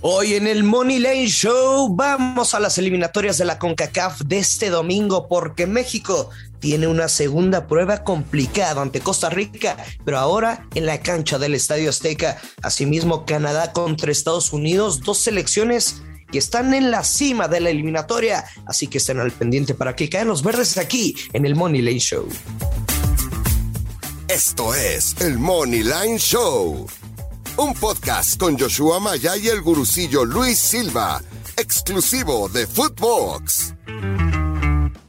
Hoy en el Money Lane Show vamos a las eliminatorias de la CONCACAF de este domingo porque México tiene una segunda prueba complicada ante Costa Rica, pero ahora en la cancha del Estadio Azteca. Asimismo, Canadá contra Estados Unidos, dos selecciones que están en la cima de la eliminatoria, así que estén al pendiente para que caen los verdes aquí en el Money Lane Show. Esto es el Money Line Show un podcast con Joshua Maya y el gurucillo Luis Silva, exclusivo de Footbox.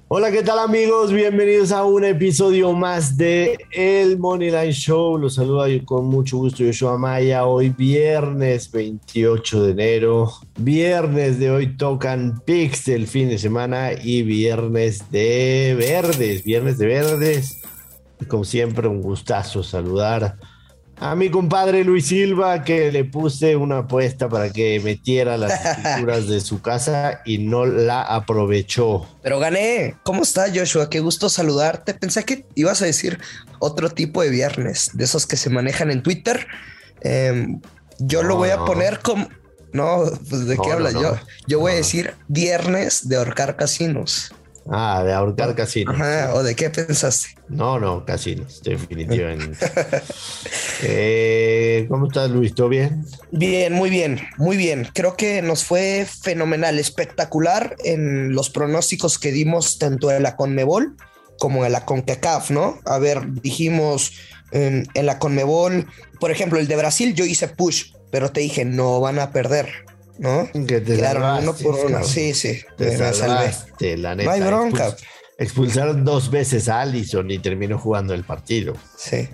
Hola, ¿qué tal amigos? Bienvenidos a un episodio más de El Moneyline Show. Los saluda con mucho gusto Joshua Maya. Hoy viernes 28 de enero. Viernes de hoy tocan picks del fin de semana y viernes de verdes. Viernes de verdes. como siempre, un gustazo saludar a mi compadre Luis Silva, que le puse una apuesta para que metiera las escrituras de su casa y no la aprovechó. Pero gané. ¿Cómo está, Joshua? Qué gusto saludarte. Pensé que ibas a decir otro tipo de viernes, de esos que se manejan en Twitter. Em, yo lo voy a poner como. No, pues de qué habla yo. Yo voy a decir viernes de ahorcar casinos. Ah, de ahorcar casinos. Ajá, ¿o de qué pensaste? No, no, casinos, definitivamente. eh, ¿Cómo estás, Luis? ¿Todo bien? Bien, muy bien, muy bien. Creo que nos fue fenomenal, espectacular en los pronósticos que dimos tanto en la Conmebol como en la CONCACAF, ¿no? A ver, dijimos en, en la Conmebol, por ejemplo, el de Brasil, yo hice push, pero te dije, no van a perder. ¿No? Que te Quedaron uno por uno. Sí, sí. Te me salvaste, la neta. No hay bronca. expulsaron dos veces a Allison y terminó jugando el partido. Sí.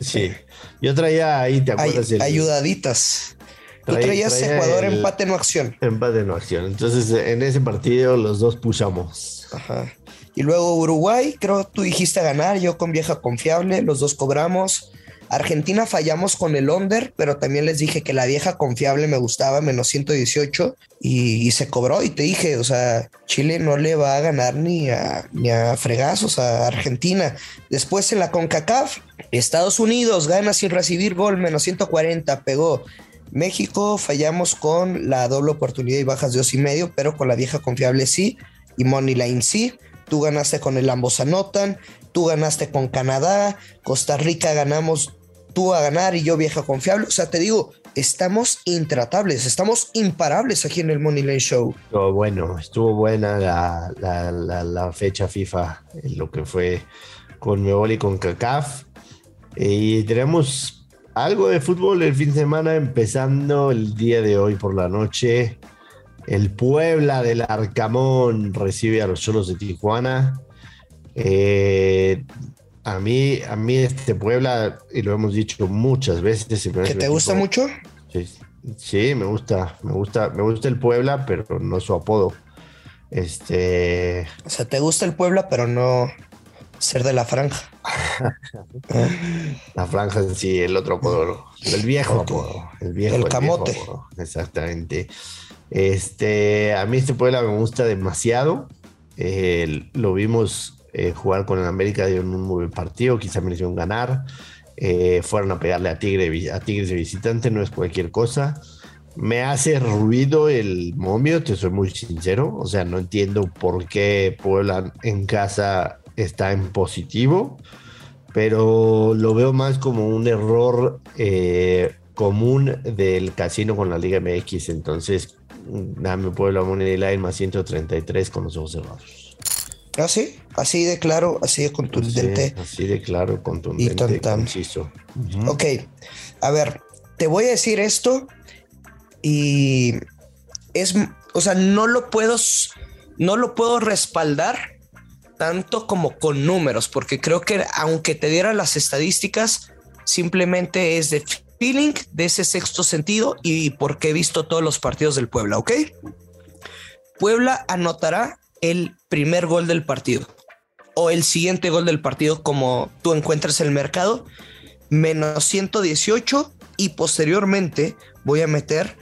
Sí. Yo traía ahí, ¿te acuerdas? Ay, ayudaditas. Tú traías Ecuador empate no acción. Empate no acción. Entonces, en ese partido los dos pushamos. Ajá. Y luego Uruguay, creo tú dijiste ganar, yo con vieja confiable, los dos cobramos. Argentina fallamos con el under, pero también les dije que la vieja confiable me gustaba, menos 118, y, se cobró. Y te dije, o sea, Chile no le va a ganar ni a, ni a fregazos a Argentina. Después en la CONCACAF, Estados Unidos gana sin recibir gol, menos 140, pegó. México fallamos con la doble oportunidad y bajas de dos y medio, pero con la vieja confiable sí, y Moneyline sí. Tú ganaste con el ambos anotan, tú ganaste con Canadá, Costa Rica ganamos tú a ganar y yo vieja confiable. O sea, te digo, estamos intratables, estamos imparables aquí en el Money Lane Show. Estuvo bueno, estuvo buena la, la, fecha FIFA, lo que fue con Mebol y con CACAF. Y tenemos algo de fútbol el fin de semana, empezando el día de hoy por la noche. El Puebla del Arcamón recibe a los Cholos de Tijuana. Eh, a mí, a mí este Puebla, y lo hemos dicho muchas veces. ¿Que te gusta mucho? Sí, sí, me gusta, me gusta, me gusta el Puebla, pero no su apodo. Este. O sea, te gusta el Puebla, pero no ser de la franja. la franja sí, el otro apodo, el viejo apodo, el viejo. El camote. exactamente. Este, a mí este Puebla me gusta demasiado. Eh, lo vimos eh, jugar con el América de un muy buen partido, quizá merecieron ganar. Eh, fueron a pegarle a, Tigre, a Tigres de visitante, no es cualquier cosa. Me hace ruido el momio, te soy muy sincero. O sea, no entiendo por qué Puebla en casa está en positivo, pero lo veo más como un error eh, común del casino con la Liga MX. Entonces, dame Puebla Money Line más 133 con los ojos cerrados. Así, ¿Ah, así de claro, así de contundente. Así, de claro, contundente. Y tan, Ok, a ver, te voy a decir esto y es, o sea, no lo puedo, no lo puedo respaldar tanto como con números, porque creo que aunque te diera las estadísticas, simplemente es de feeling, de ese sexto sentido y porque he visto todos los partidos del Puebla, ¿ok? Puebla anotará el primer gol del partido o el siguiente gol del partido como tú encuentras el mercado, menos 118 y posteriormente voy a meter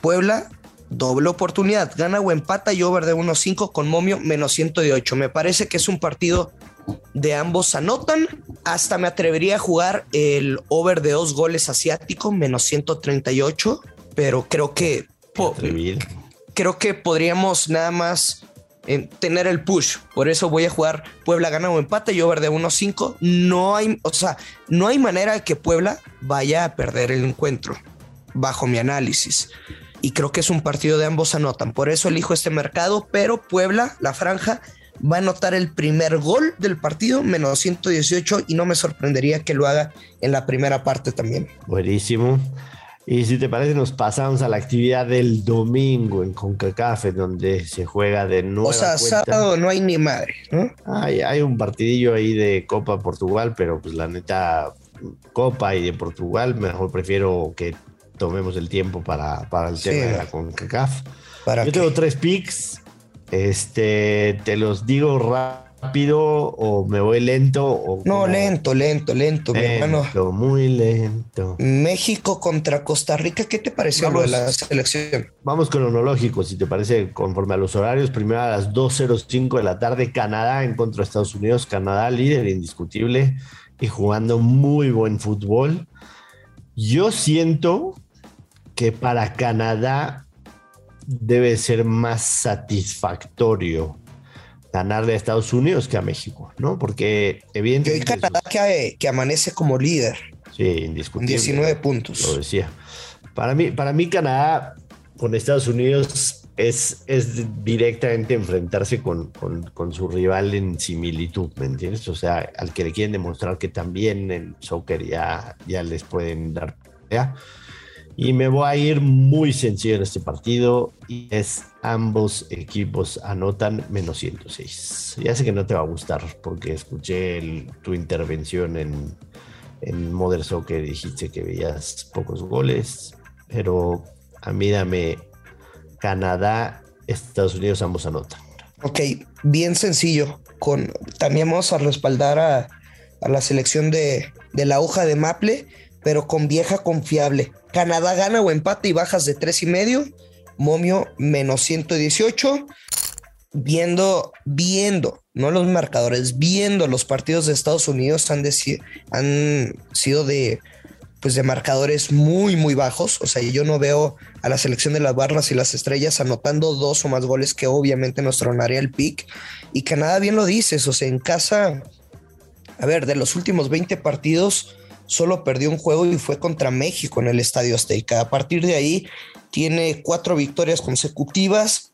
Puebla, doble oportunidad, gana o empata y over de 1.5 con momio menos 118. Me parece que es un partido de ambos anotan, hasta me atrevería a jugar el over de dos goles asiático menos 138 pero creo que creo que podríamos nada más tener el push. Por eso voy a jugar Puebla gana o empate y over de 1-5. No hay, o sea, no hay manera de que Puebla vaya a perder el encuentro, bajo mi análisis. Y creo que es un partido de ambos anotan. Por eso elijo este mercado, pero Puebla, la franja, va a anotar el primer gol del partido, menos 118, y no me sorprendería que lo haga en la primera parte también. Buenísimo. Y si te parece, nos pasamos a la actividad del domingo en CONCACAF, donde se juega de nuevo. O sea, sábado no hay ni madre, ¿no? Hay, hay un partidillo ahí de Copa Portugal, pero pues la neta, Copa y de Portugal, mejor prefiero que tomemos el tiempo para, para el tema de la CONCACAF. Yo tengo tres picks. Este, te los digo rápido rápido o me voy lento? O no, lento, lento, lento, mi hermano. Muy lento. México contra Costa Rica, ¿qué te pareció lo de la selección? Vamos cronológico, si te parece, conforme a los horarios. Primero a las 2.05 de la tarde, Canadá en contra de Estados Unidos. Canadá líder indiscutible y jugando muy buen fútbol. Yo siento que para Canadá debe ser más satisfactorio ganarle a Estados Unidos que a México, ¿no? Porque evidentemente... Hoy Canadá que, que, amanece como líder. Sí, indiscutible. 19 puntos. Lo decía. Para mí, para mí Canadá con Estados Unidos es, es directamente enfrentarse con, con, su rival en similitud, ¿me entiendes? O sea, al que le quieren demostrar que también en soccer ya, ya les pueden dar... ¿ya? Y me voy a ir muy sencillo en este partido y es ambos equipos anotan menos 106. Ya sé que no te va a gustar porque escuché tu intervención en, en Modern Soccer dijiste que veías pocos goles, pero a mí dame Canadá, Estados Unidos, ambos anotan. Ok, bien sencillo. Con, también vamos a respaldar a, a la selección de, de la hoja de Maple pero con vieja confiable. Canadá gana o empate y bajas de tres y medio. Momio menos 118. Viendo, viendo, no los marcadores, viendo los partidos de Estados Unidos han, han sido de, pues de marcadores muy, muy bajos. O sea, yo no veo a la selección de las barras y las estrellas anotando dos o más goles que obviamente nos tronaría el pick. Y Canadá bien lo dices, o sea, en casa, a ver, de los últimos 20 partidos, solo perdió un juego y fue contra México en el Estadio Azteca. A partir de ahí tiene cuatro victorias consecutivas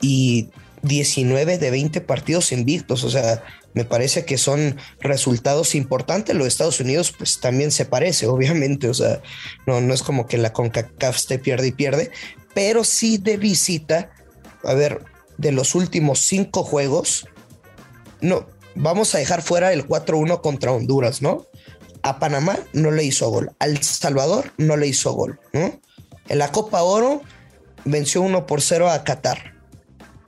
y 19 de 20 partidos invictos. O sea, me parece que son resultados importantes. Los Estados Unidos, pues también se parece, obviamente. O sea, no, no es como que la CONCACAF esté pierde y pierde, pero sí de visita. A ver, de los últimos cinco juegos, no, vamos a dejar fuera el 4-1 contra Honduras, ¿no? A Panamá no le hizo gol, al Salvador no le hizo gol, ¿no? En la Copa Oro venció 1 por 0 a Qatar.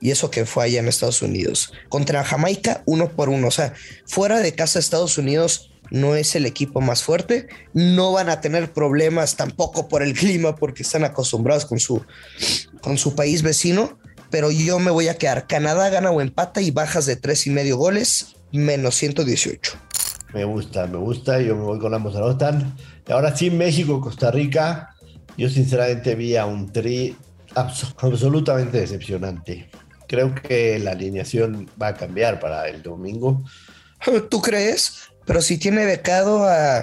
Y eso que fue allá en Estados Unidos. Contra Jamaica, 1 por 1. O sea, fuera de casa Estados Unidos no es el equipo más fuerte. No van a tener problemas tampoco por el clima porque están acostumbrados con su, con su país vecino. Pero yo me voy a quedar. Canadá gana o empata y bajas de tres y medio goles, menos 118. Me gusta, me gusta. Yo me voy con ambos anotan. Y ahora sí, México, Costa Rica. Yo sinceramente vi a un tri absolutamente decepcionante. Creo que la alineación va a cambiar para el domingo. ¿Tú crees? Pero si tiene becado a,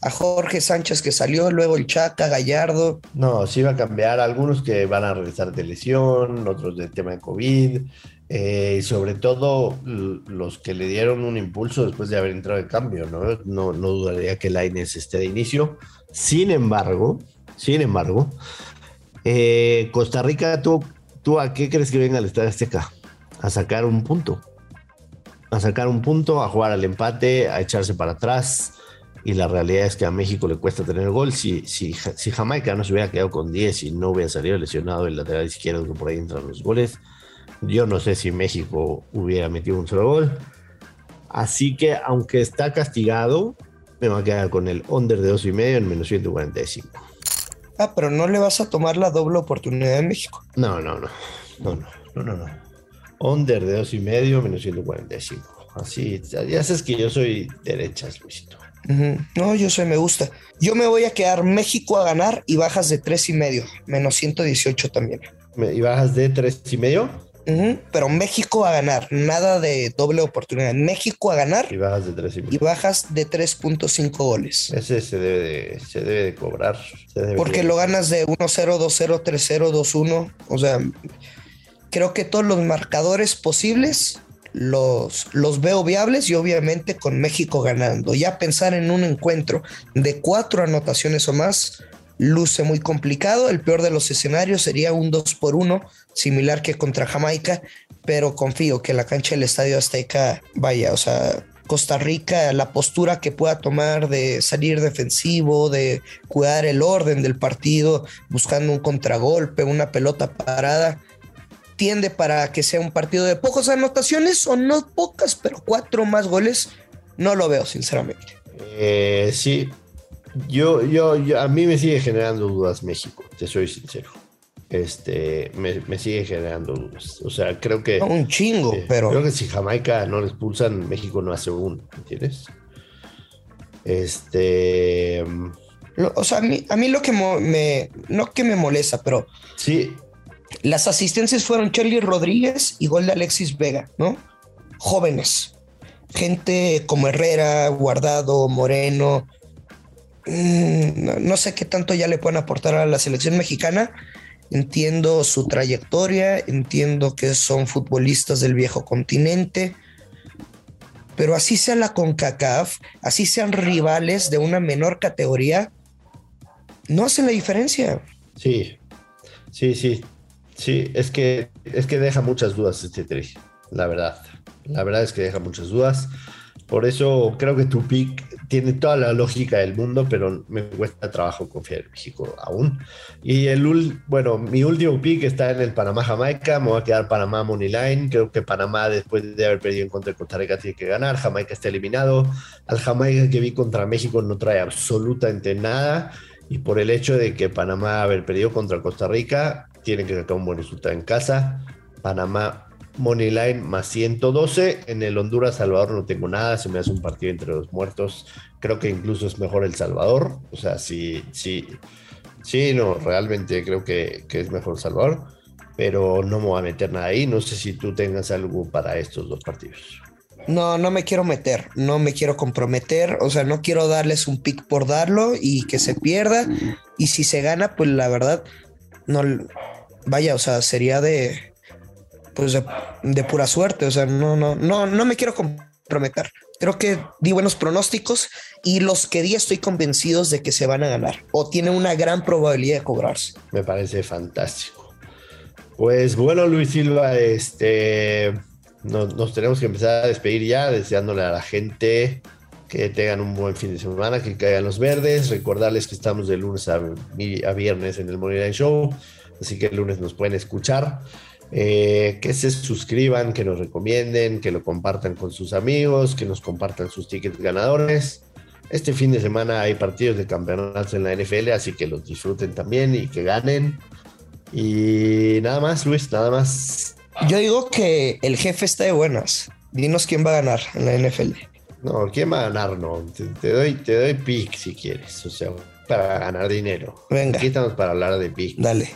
a Jorge Sánchez que salió, luego el Chaca, Gallardo. No, sí va a cambiar. Algunos que van a regresar de lesión, otros del tema de COVID. Eh, sobre todo los que le dieron un impulso después de haber entrado de cambio, ¿no? No, no dudaría que Laines esté de inicio. Sin embargo, sin embargo, eh, Costa Rica, ¿tú, ¿tú a qué crees que venga al Estadio Azteca? A sacar un punto. A sacar un punto, a jugar al empate, a echarse para atrás. Y la realidad es que a México le cuesta tener gol. Si, si, si Jamaica no se hubiera quedado con 10 y no hubiera salido lesionado el lateral izquierdo, que por ahí entran los goles, yo no sé si México hubiera metido un solo gol. Así que, aunque está castigado, me va a quedar con el under de dos y medio en menos 145. Ah, pero no le vas a tomar la doble oportunidad en México. No, no, no. No, no, no, no. no. Under de dos y medio, menos 145. Así, ya sabes que yo soy derechas, Luisito. No, yo sé, me gusta. Yo me voy a quedar México a ganar y bajas de tres y medio, menos 118 también. ¿Y bajas de tres y medio? Pero México a ganar, nada de doble oportunidad. México a ganar. Y bajas de 3 y, bajas de 3.5 goles. Ese se debe de, se debe de cobrar. Porque lo ganas de 1-0, 2-0, 3-0, 2-1. O sea, creo que todos los marcadores posibles los, los veo viables y obviamente con México ganando. Ya pensar en un encuentro de cuatro anotaciones o más luce muy complicado. El peor de los escenarios sería un 2 por 1, similar que contra Jamaica, pero confío que la cancha del Estadio Azteca vaya, o sea, Costa Rica, la postura que pueda tomar de salir defensivo, de cuidar el orden del partido, buscando un contragolpe, una pelota parada, tiende para que sea un partido de pocas anotaciones o no pocas, pero cuatro más goles, no lo veo sinceramente. Eh, sí, yo, yo, a mí me sigue generando dudas México, te soy sincero. Este, me, sigue generando dudas. O sea, creo que. un chingo, eh, pero. Creo que si Jamaica no le expulsan, México no hace uno, ¿entiendes? Este. o sea, a mí, a mí lo que me. No que me molesta, pero. Sí. Las asistencias fueron Charlie Rodríguez y gol de Alexis Vega, ¿no? Jóvenes. Gente como Herrera, Guardado, Moreno, Mm, no, sé qué tanto ya le pueden aportar a la selección mexicana. Entiendo su trayectoria, entiendo que son futbolistas del viejo continente, pero así sea la CONCACAF, así sean rivales de una menor categoría, no hacen la diferencia. Sí, sí, sí, sí, es que, es que deja muchas dudas este tri, la verdad. La verdad es que deja muchas dudas. Por eso creo que tu pick tiene toda la lógica del mundo, pero me cuesta trabajo confiar en México aún. Y el bueno, mi último pick está en el Panamá-Jamaica. Me voy a quedar Panamá Money Line. Creo que Panamá, después de haber perdido en contra de Costa Rica, tiene que ganar. Jamaica está eliminado. Al Jamaica que vi contra México no trae absolutamente nada. Y por el hecho de que Panamá haber perdido contra Costa Rica, tiene que sacar un buen resultado en casa. Panamá Moneyline más 112. En el Honduras Salvador no tengo nada, se me hace un partido entre los muertos. Creo que incluso es mejor El Salvador. O sea, sí, sí, sí, no, realmente creo que, es mejor Salvador. Pero no me voy a meter nada ahí. No sé si tú tengas algo para estos dos partidos. No, no me quiero meter, no me quiero comprometer, o sea, no quiero darles un pick por darlo y que se pierda. Y si se gana, pues la verdad, no, vaya, o sea, sería de, pues de, pura suerte. O sea, no, no, no, no me quiero comprometer. Creo que di buenos pronósticos y los que di estoy convencidos de que se van a ganar o tienen una gran probabilidad de cobrarse. Me parece fantástico. Pues bueno, Luis Silva, este nos, tenemos que empezar a despedir ya, deseándole a la gente que tengan un buen fin de semana, que caigan los verdes. Recordarles que estamos de lunes a, viernes en el Morning Show, así que el lunes nos pueden escuchar. Eh, que se suscriban, que nos recomienden, que lo compartan con sus amigos, que nos compartan sus tickets ganadores. Este fin de semana hay partidos de campeonatos en la NFL, así que los disfruten también y que ganen. Y nada más, Luis, nada más. Yo digo que el jefe está de buenas. Dinos quién va a ganar en la NFL. No, quién va a ganar, no. Te, doy, te doy pick si quieres. O sea, para ganar dinero. Venga. Aquí estamos para hablar de pick. Dale.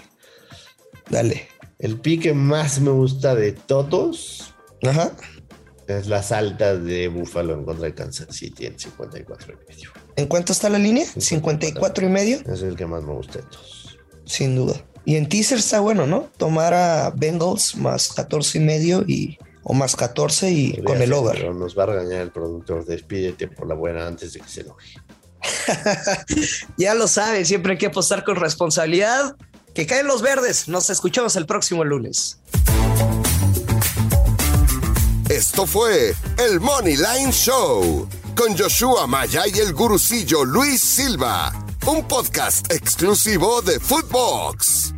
Dale. El pique más me gusta de todos Ajá. es las altas de Buffalo en contra de Kansas City en 54 y medio. ¿En cuánto está la línea? 54 y medio. Es el que más me gusta de todos. Sin duda. Y en teaser está bueno, ¿no? Tomar a Bengals más 14 y medio y o más 14 y con el over. Pero nos va a regañar el productor. Despídete por la buena antes de que se enoje. ya lo saben, siempre hay que apostar con responsabilidad. Que caen los verdes. Nos escuchamos el próximo lunes. Esto fue el Money Line Show con Joshua Maya y el gurucillo Luis Silva, un podcast exclusivo de Footbox.